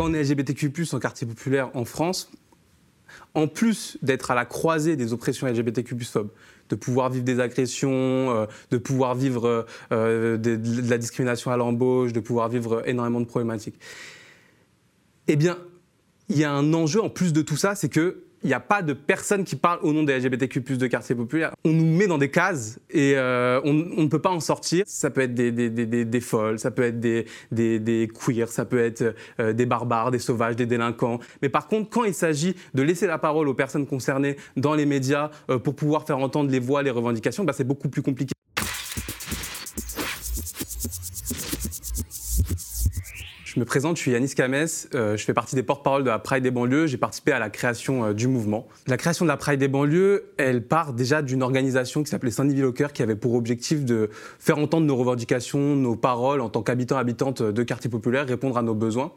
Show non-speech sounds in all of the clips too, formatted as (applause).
Quand on est LGBTQ+, en quartier populaire en France, en plus d'être à la croisée des oppressions LGBTQ+, de pouvoir vivre des agressions, euh, de pouvoir vivre euh, de, de, la discrimination à l'embauche, de pouvoir vivre énormément de problématiques, eh bien, il y a un enjeu en plus de tout ça, c'est que il n'y a pas de personne qui parle au nom des LGBTQ+, de quartier populaire. On nous met dans des cases et euh, on, ne peut pas en sortir. Ça peut être des, des, des, des folles, ça peut être des, queers, ça peut être euh, des barbares, des sauvages, des délinquants. Mais par contre, quand il s'agit de laisser la parole aux personnes concernées dans les médias euh, pour pouvoir faire entendre les voix, les revendications, bah, c'est beaucoup plus compliqué. Me présente, je suis Yanis Kames, euh, je fais partie des porte-parole de la Pride des banlieues, j'ai participé à la création euh, du mouvement. La création de la Pride des banlieues, elle part déjà d'une organisation qui s'appelait Saint-Nivi au qui avait pour objectif de faire entendre nos revendications, nos paroles en tant qu'habitants, habitantes de quartiers populaires, répondre à nos besoins.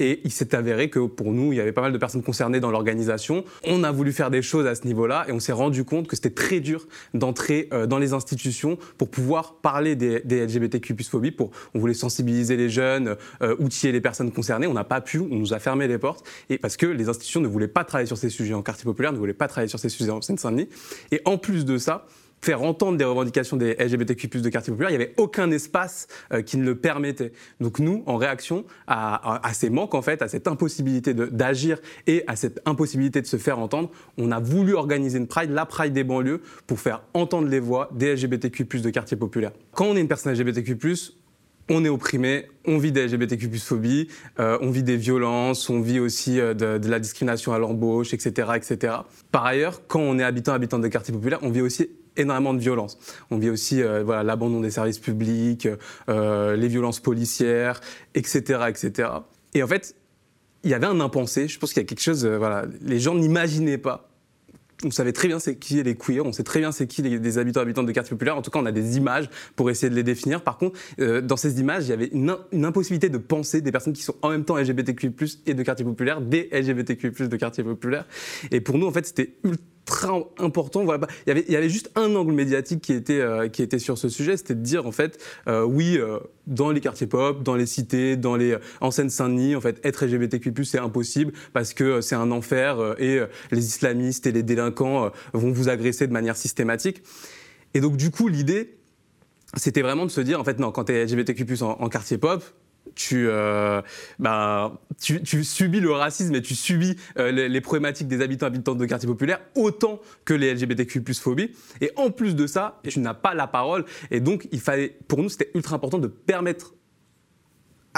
Et il s'est avéré que pour nous, il y avait pas mal de personnes concernées dans l'organisation. On a voulu faire des choses à ce niveau-là et on s'est rendu compte que c'était très dur d'entrer euh, dans les institutions pour pouvoir parler des, LGBTQ phobie. Pour, on voulait sensibiliser les jeunes, euh, outiller les personnes concernées. On n'a pas pu, on nous a fermé les portes et parce que les institutions ne voulaient pas travailler sur ces sujets en quartier populaire, ne voulaient pas travailler sur ces sujets en Seine-Saint-Denis. Et en plus de ça, faire entendre des revendications des LGBTQ+ de quartier populaire, il n'y avait aucun espace euh, qui ne le permettait. Donc nous, en réaction à, ces manques, en fait, à cette impossibilité d'agir et à cette impossibilité de se faire entendre, on a voulu organiser une Pride, la Pride des banlieues, pour faire entendre les voix des LGBTQ+ de quartier populaire. Quand on est une personne LGBTQ+, on est opprimé, on vit des LGBTQ phobie, euh, on vit des violences, on vit aussi euh, de, de, la discrimination à l'embauche, etc., etc. Par ailleurs, quand on est habitant, habitant de quartiers populaires, on vit aussi énormément de violences. On vit aussi euh, l'abandon des services publics, euh, les violences policières, etc., etc. Et en fait, il y avait un impensé. Je pense qu'il y a quelque chose. Euh, voilà, les gens n'imaginaient pas on savait très bien c'est qui les queers, on sait très bien c'est qui les, des habitants habitantes de quartiers populaires. En tout cas, on a des images pour essayer de les définir. Par contre, euh, dans ces images, il y avait une, une, impossibilité de penser des personnes qui sont en même temps LGBTQ+ et de quartiers populaires, des LGBTQ+ de quartiers populaires. Et pour nous, en fait, c'était ultra important. Voilà, il, y avait, juste un angle médiatique qui était, euh, qui était sur ce sujet, c'était de dire en fait, euh, oui, euh, dans les quartiers pop, dans les cités, dans les en Seine-Saint-Denis, en fait, être LGBTQ+ c'est impossible parce que c'est un enfer et les islamistes et les délinquants vont vous agresser de manière systématique. Et donc du coup, l'idée, c'était vraiment de se dire en fait non, quand tu es LGBTQ+ en quartier pop, tu, bah, tu, subis le racisme et tu subis euh, les, problématiques des habitants habitants de quartiers populaires autant que les LGBTQ+ phobie. Et en plus de ça, tu n'as pas la parole. Et donc, il fallait, pour nous, c'était ultra important de permettre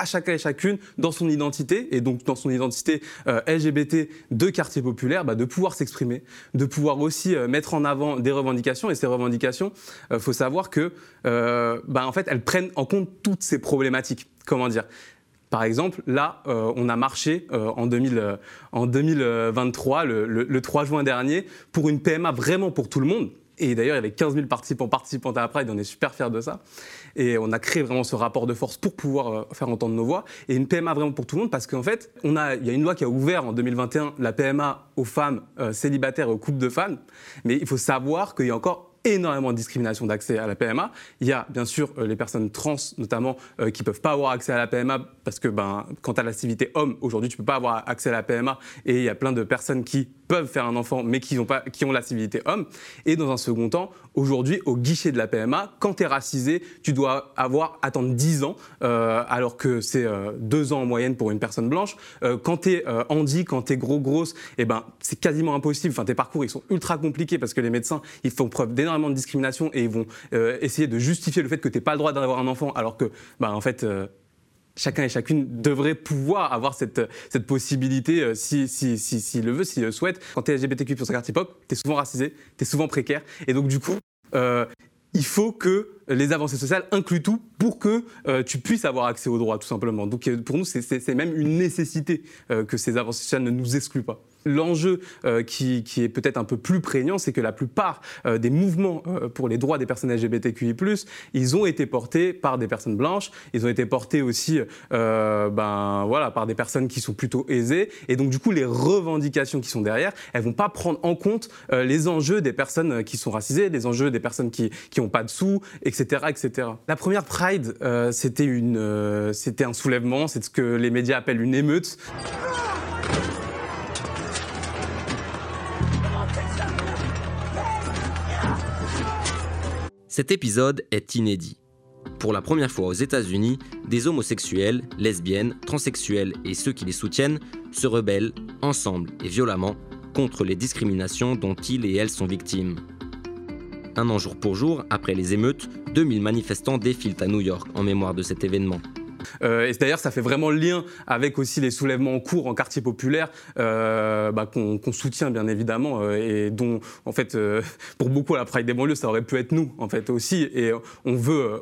à chacun et chacune dans son identité, et donc dans son identité euh, LGBT de quartier populaire, bah, de pouvoir s'exprimer, de pouvoir aussi euh, mettre en avant des revendications. Et ces revendications, il euh, faut savoir que, bah, en fait, elles prennent en compte toutes ces problématiques. Comment dire? Par exemple, là, on a marché en, 2000, en, 2023, le, le, le 3 juin dernier, pour une PMA vraiment pour tout le monde. Et d'ailleurs, il y avait 15 000 participants, participantes à la Pride, on est super fiers de ça. Et on a créé vraiment ce rapport de force pour pouvoir euh, faire entendre nos voix. Et une PMA vraiment pour tout le monde, parce qu'en fait, on a, il y a une loi qui a ouvert en 2021 la PMA aux femmes euh, célibataires et aux couples de femmes. Mais il faut savoir qu'il y a encore énormément de discrimination d'accès à la PMA. Il y a bien sûr euh, les personnes trans, notamment, euh, qui peuvent pas avoir accès à la PMA parce que ben, quant à l'activité homme, aujourd'hui, tu peux pas avoir accès à la PMA et il y a plein de personnes qui peuvent faire un enfant mais qui ont, pas, qui ont la civilité homme. Et dans un second temps, aujourd'hui, au guichet de la PMA, quand tu es racisé, tu dois avoir attendre 10 ans, euh, alors que c'est euh, 2 ans en moyenne pour une personne blanche. Quand tu es handi, quand tu es gros, grosse, eh ben, c'est quasiment impossible. Enfin, tes parcours, ils sont ultra compliqués parce que les médecins, ils font preuve d'énormément de discrimination et ils vont euh, essayer de justifier le fait que tu n'es pas le droit d'avoir un enfant, alors que, bah, en fait, euh, chacun et chacune devrait pouvoir avoir cette, cette possibilité euh, s'il si, si, si, le veut, s'il le souhaite. Quand tu es LGBTQ pour ce quartier pop, tu es souvent racisé, tu es souvent précaire. Et donc, du coup, euh, il faut que les avancées sociales incluent tout pour que euh, tu puisses avoir accès aux droits, tout simplement. Donc, pour nous, c'est même une nécessité euh, que ces avancées sociales ne nous excluent pas. L'enjeu euh, qui, est peut-être un peu plus prégnant, c'est que la plupart euh, des mouvements euh, pour les droits des personnes LGBTQI+, ils ont été portés par des personnes blanches, ils ont été portés aussi ben, voilà, par des personnes qui sont plutôt aisées, et donc du coup les revendications qui sont derrière, elles vont pas prendre en compte les enjeux des personnes qui sont racisées, les enjeux des personnes qui n'ont pas de sous, etc., etc. La première Pride, c'était une, c'était un soulèvement, c'est ce que les médias appellent une émeute. Cet épisode est inédit. Pour la première fois aux États-Unis, des homosexuels, lesbiennes, transsexuels et ceux qui les soutiennent se rebellent, ensemble et violemment, contre les discriminations dont ils et elles sont victimes. Un an jour pour jour, après les émeutes, 2000 manifestants défilent à New York en mémoire de cet événement. Euh, et d'ailleurs, ça fait vraiment le lien avec aussi les soulèvements en cours en quartier populaire euh, bah, qu'on soutient bien évidemment euh, et dont, en fait, (laughs) pour beaucoup à la Pride des banlieues, ça aurait pu être nous en fait aussi. Et on veut,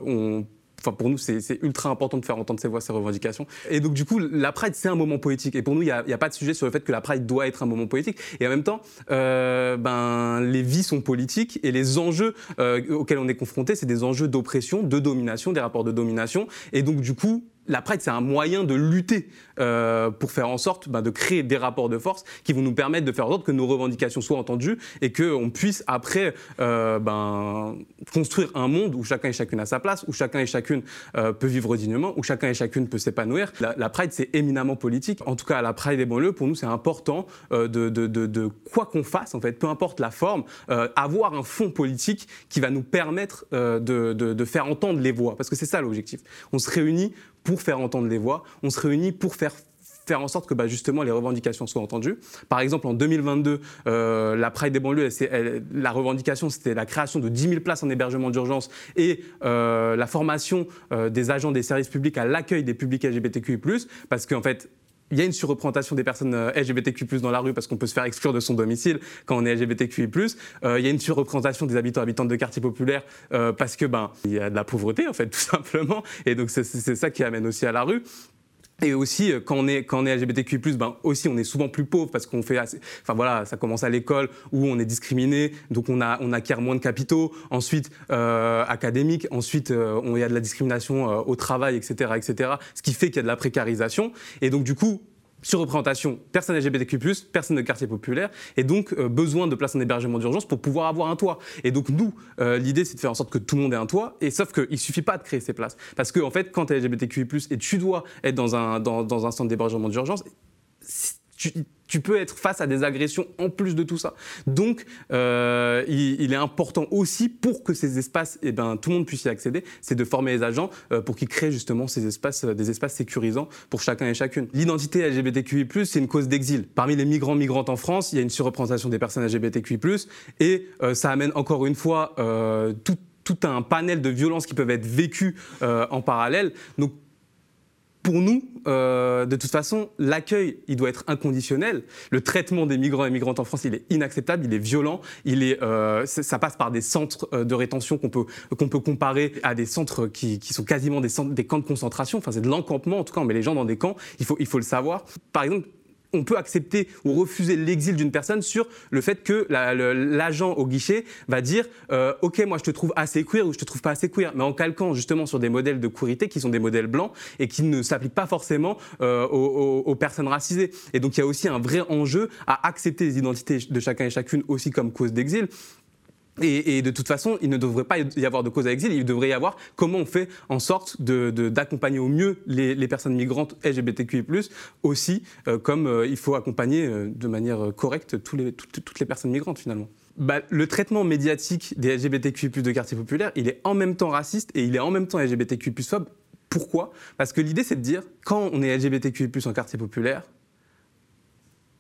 Enfin, pour nous, c'est ultra important de faire entendre ces voix, ces revendications. Et donc, du coup, la Pride, c'est un moment politique. Et pour nous, il n'y a, pas de sujet sur le fait que la Pride doit être un moment politique. Et en même temps, euh, ben, les vies sont politiques et les enjeux euh, auxquels on est confronté, c'est des enjeux d'oppression, de domination, des rapports de domination. Et donc, du coup, la Pride, c'est un moyen de lutter euh, pour faire en sorte bah, de créer des rapports de force qui vont nous permettre de faire en sorte que nos revendications soient entendues et qu'on puisse après euh, ben, construire un monde où chacun et chacune a sa place, où chacun et chacune euh, peut vivre dignement, où chacun et chacune peut s'épanouir. La, Pride, c'est éminemment politique. En tout cas, la Pride des banlieues, pour nous, c'est important de, de, quoi qu'on fasse, en fait, peu importe la forme, avoir un fond politique qui va nous permettre de, faire entendre les voix. Parce que c'est ça l'objectif. On se réunit pour faire entendre les voix, on se réunit pour faire en sorte que bah, justement les revendications soient entendues. Par exemple, en 2022, euh, la Pride des banlieues, la revendication, c'était la création de 10 000 places en hébergement d'urgence et euh, la formation euh, des agents des services publics à l'accueil des publics LGBTQI+, parce qu'en fait, il y a une surreprésentation des personnes LGBTQ+, dans la rue parce qu'on peut se faire exclure de son domicile quand on est LGBTQI+. Euh, il y a une surreprésentation des habitants habitantes de quartiers populaires euh, parce que ben il y a de la pauvreté en fait (laughs) tout simplement et donc c'est ça qui amène aussi à la rue. Et aussi, euh, quand on est, quand on est LGBTQ+, ben aussi, on est souvent plus pauvre parce qu'on fait assez, enfin voilà, ça commence à l'école où on est discriminé, donc on a, on acquiert moins de capitaux. Ensuite, euh, académique. Ensuite, euh, il y a de la discrimination euh, au travail, etc., etc. Ce qui fait qu'il y a de la précarisation. Et donc, du coup, surreprésentation, personnes LGBTQ+, personnes de quartier populaire, et donc euh, besoin de places en hébergement d'urgence pour pouvoir avoir un toit. Et donc nous, euh, l'idée c'est de faire en sorte que tout le monde ait un toit, et sauf qu'il suffit pas de créer ces places. Parce que en fait, quand tu es LGBTQI+, et tu dois être dans un, dans, dans un centre d'hébergement d'urgence, tu, peux être face à des agressions en plus de tout ça. Donc, euh, il, est important aussi pour que ces espaces, eh ben, tout le monde puisse y accéder, c'est de former les agents euh, pour qu'ils créent justement ces espaces, euh, des espaces sécurisants pour chacun et chacune. L'identité LGBTQI+, c'est une cause d'exil. Parmi les migrants migrantes en France, il y a une surreprésentation des personnes LGBTQI+, et ça amène encore une fois tout, tout, un panel de violences qui peuvent être vécues en parallèle. Donc, pour nous, euh, de toute façon, l'accueil, il doit être inconditionnel. Le traitement des migrants et migrantes en France, il est inacceptable, il est violent, il est, euh, ça passe par des centres euh, de rétention qu'on peut, qu'on peut comparer à des centres qui, qui sont quasiment des, centres, des camps de concentration. Enfin, c'est de l'encampement, en tout cas, on met les gens dans des camps, il faut, il faut le savoir. Par exemple, on peut accepter ou refuser l'exil d'une personne sur le fait que l'agent au guichet va dire euh, ok moi je te trouve assez queer ou je te trouve pas assez queer. Mais en calquant justement sur des modèles de queerité qui sont des modèles blancs et qui ne s'appliquent pas forcément euh, aux, aux, personnes racisées. Et donc il y a aussi un vrai enjeu à accepter les identités de chacun et chacune aussi comme cause d'exil et, de toute façon, il ne devrait pas y avoir de cause à exil, il devrait y avoir comment on fait en sorte d'accompagner au mieux les, personnes migrantes LGBTQI+, aussi, euh, comme euh, il faut accompagner euh, de manière correcte toutes les personnes migrantes finalement. Bah, le traitement médiatique des LGBTQI+, de quartier populaire, il est en même temps raciste et il est en même temps LGBTQI+, phobe. Pourquoi? Parce que l'idée, c'est de dire, quand on est LGBTQI+, en quartier populaire,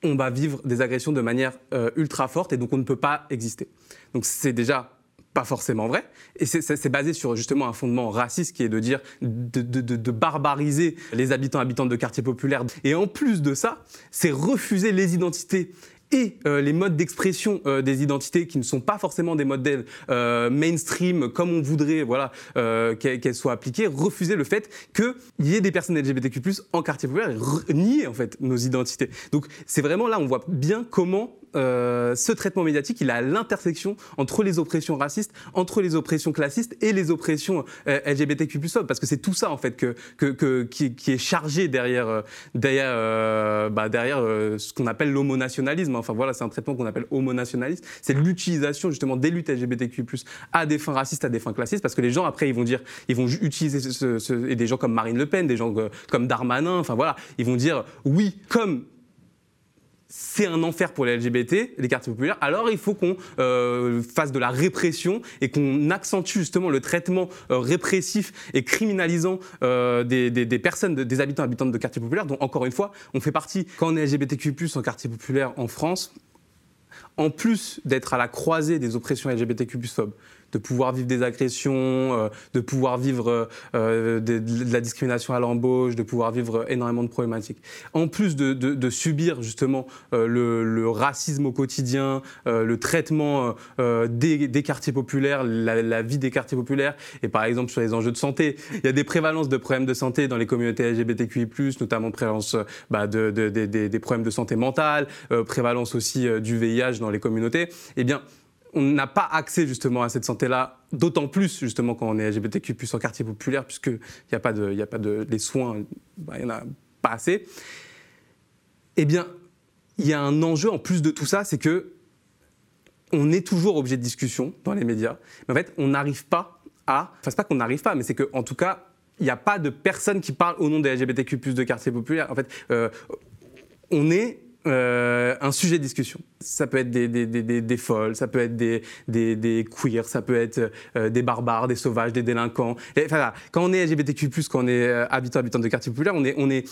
on va vivre des agressions de manière euh, ultra forte et donc on ne peut pas exister. Donc c'est déjà pas forcément vrai. Et c'est basé sur justement un fondement raciste qui est de dire de, barbariser les habitants habitantes de quartiers populaires. Et en plus de ça, c'est refuser les identités et euh, les modes d'expression euh, des identités qui ne sont pas forcément des modèles euh, mainstream comme on voudrait voilà, qu'elles soient appliquées, refuser le fait qu'il y ait des personnes LGBTQ+, en quartier populaire et nier en fait nos identités. Donc c'est vraiment là, on voit bien comment ce traitement médiatique, il est à l'intersection entre les oppressions racistes, entre les oppressions classistes et les oppressions LGBTQ+, parce que c'est tout ça en fait que, que, qui, qui, est chargé derrière, derrière, bah, derrière ce qu'on appelle l'homonationalisme. Enfin voilà, c'est un traitement qu'on appelle homonationaliste. C'est l'utilisation justement des luttes LGBTQ+ à des fins racistes, à des fins classistes, parce que les gens après ils vont dire, ils vont utiliser ce, et des gens comme Marine Le Pen, des gens comme Darmanin, enfin voilà, ils vont dire oui comme c'est un enfer pour les LGBT, les quartiers populaires, alors il faut qu'on euh, fasse de la répression et qu'on accentue justement le traitement euh, répressif et criminalisant euh, des, personnes, des habitants habitantes de quartiers populaires, dont encore une fois, on fait partie, quand on est LGBTQ+, en quartier populaire en France, en plus d'être à la croisée des oppressions LGBTQ+, de pouvoir vivre des agressions, euh, de pouvoir vivre euh, de, la discrimination à l'embauche, de pouvoir vivre énormément de problématiques. En plus de, subir justement euh, le, racisme au quotidien, le traitement des, quartiers populaires, la, vie des quartiers populaires, et par exemple sur les enjeux de santé, il y a des prévalences de problèmes de santé dans les communautés LGBTQI+, notamment prévalence bah, des problèmes de santé mentale, prévalence aussi du VIH dans les communautés. Eh bien, on n'a pas accès justement à cette santé-là, d'autant plus justement quand on est LGBTQ plus en quartier populaire, puisqu'il n'y a pas de, y a pas de, les soins, bah, il n'y en a pas assez. Eh bien, il y a un enjeu en plus de tout ça, c'est que on est toujours objet de discussion dans les médias, mais en fait, on n'arrive pas à, enfin c'est pas qu'on n'arrive pas, mais c'est qu'en tout cas, il n'y a pas de personne qui parle au nom des LGBTQ de quartier populaire. En fait, euh, on est euh, un sujet de discussion. Ça peut être des, des, des, des folles, ça peut être des, queers, ça peut être euh, des barbares, des sauvages, des délinquants. Enfin, quand on est LGBTQ+, quand on est euh, habitant, habitant de quartier populaire, on est, on est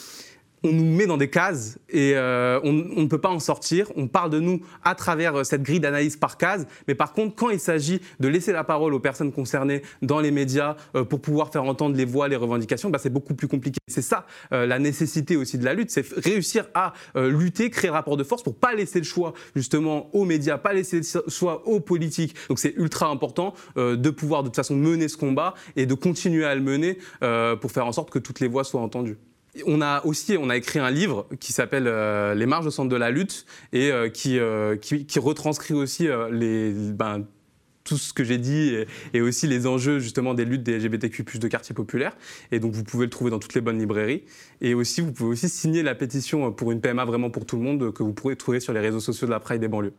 on nous met dans des cases et euh, on, ne peut pas en sortir. On parle de nous à travers euh, cette grille d'analyse par case. Mais par contre, quand il s'agit de laisser la parole aux personnes concernées dans les médias euh, pour pouvoir faire entendre les voix, les revendications, bah, c'est beaucoup plus compliqué. C'est ça la nécessité aussi de la lutte, c'est réussir à lutter, créer rapport de force pour pas laisser le choix justement aux médias, pas laisser le choix aux politiques. Donc c'est ultra important de pouvoir de toute façon mener ce combat et de continuer à le mener pour faire en sorte que toutes les voix soient entendues. On a aussi on a écrit un livre qui s'appelle euh, Les marges au centre de la lutte et euh, euh, qui, qui, retranscrit aussi les, ben, tout ce que j'ai dit et, aussi les enjeux justement des luttes des LGBTQ+ de quartier populaire. Et donc vous pouvez le trouver dans toutes les bonnes librairies. Et aussi vous pouvez aussi signer la pétition pour une PMA vraiment pour tout le monde que vous pourrez trouver sur les réseaux sociaux de la Pride des banlieues.